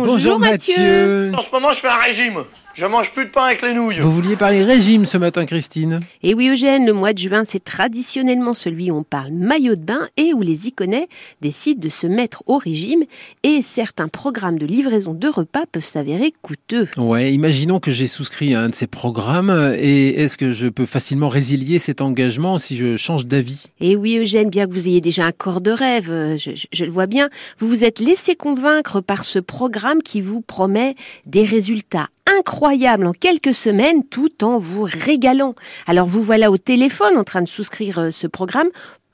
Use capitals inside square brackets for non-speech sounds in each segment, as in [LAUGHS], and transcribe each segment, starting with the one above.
Bonjour, Mathieu. En ce moment, je fais un régime. Je mange plus de pain avec les nouilles. Vous vouliez parler régime ce matin, Christine Et oui, Eugène, le mois de juin, c'est traditionnellement celui où on parle maillot de bain et où les iconais décident de se mettre au régime. Et certains programmes de livraison de repas peuvent s'avérer coûteux. Ouais, imaginons que j'ai souscrit à un de ces programmes. Et est-ce que je peux facilement résilier cet engagement si je change d'avis? Et oui, Eugène, bien que vous ayez déjà un corps de rêve, euh, je, je- je le vois bien, vous vous êtes laissé convaincre par ce programme qui vous promet des résultats incroyables en quelques semaines tout en vous régalant. Alors vous voilà au téléphone en train de souscrire euh, ce programme.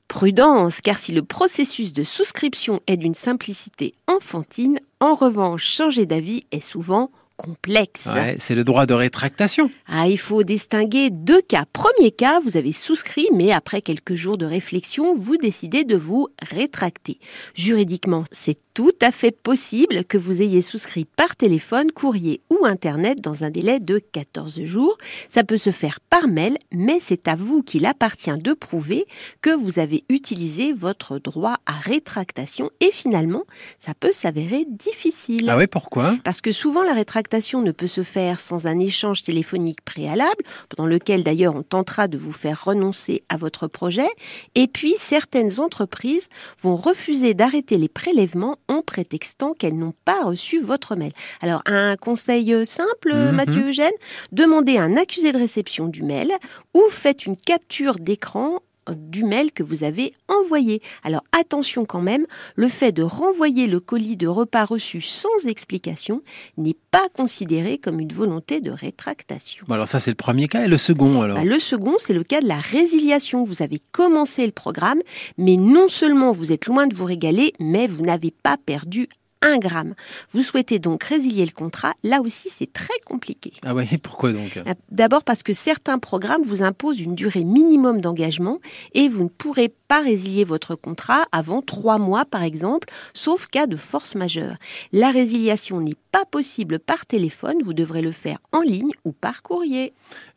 Prudence, car si le processus de souscription est d'une simplicité enfantine, en revanche, changer d'avis est souvent complexe. Ouais, c'est le droit de rétractation. Ah, il faut distinguer deux cas. Premier cas, vous avez souscrit, mais après quelques jours de réflexion, vous décidez de vous rétracter. Juridiquement, c'est tout à fait possible que vous ayez souscrit par téléphone, courrier ou Internet dans un délai de 14 jours. Ça peut se faire par mail, mais c'est à vous qu'il appartient de prouver que vous avez utilisé votre droit à rétractation et finalement, ça peut s'avérer difficile. Ah ouais, pourquoi? Parce que souvent la rétractation ne peut se faire sans un échange téléphonique préalable, pendant lequel d'ailleurs on tentera de vous faire renoncer à votre projet. Et puis certaines entreprises vont refuser d'arrêter les prélèvements en prétextant qu'elles n'ont pas reçu votre mail. Alors un conseil euh, simple, Mhm. Mathieu Eugène, demandez un accusé de réception du mail ou faites une capture d'écran du mail que vous avez envoyé. Alors attention quand même, le fait de renvoyer le colis de repas reçu sans explication n'est pas considéré comme une volonté de rétractation. Bon, alors ça, c'est le premier cas. Et le second, alors Bah, le second, c'est le cas de la résiliation. Vous avez commencé le programme, mais non seulement vous êtes loin de vous régaler, mais vous n'avez pas perdu un gramme. Vous souhaitez donc résilier le contrat. Là aussi, c'est très compliqué. Ah ouais, [LAUGHS] pourquoi donc? D'abord parce que certains programmes vous imposent une durée minimum d'engagement et vous ne pourrez pas résilier votre contrat avant trois mois, par exemple, sauf cas de force majeure. La résiliation n'est pas possible par téléphone, vous devrez le faire en ligne ou par courrier.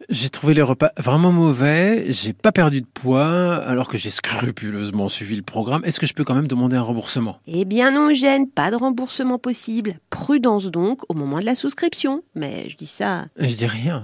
J'ai trouvé les repas vraiment mauvais, j'ai pas perdu de poids, alors que j'ai scrupuleusement suivi le programme. Est-ce que je peux quand même demander un remboursement? Eh bien non, Eugène, pas de remboursement possible. Prudence donc au moment de la souscription. Mais je dis ça Je dis rien.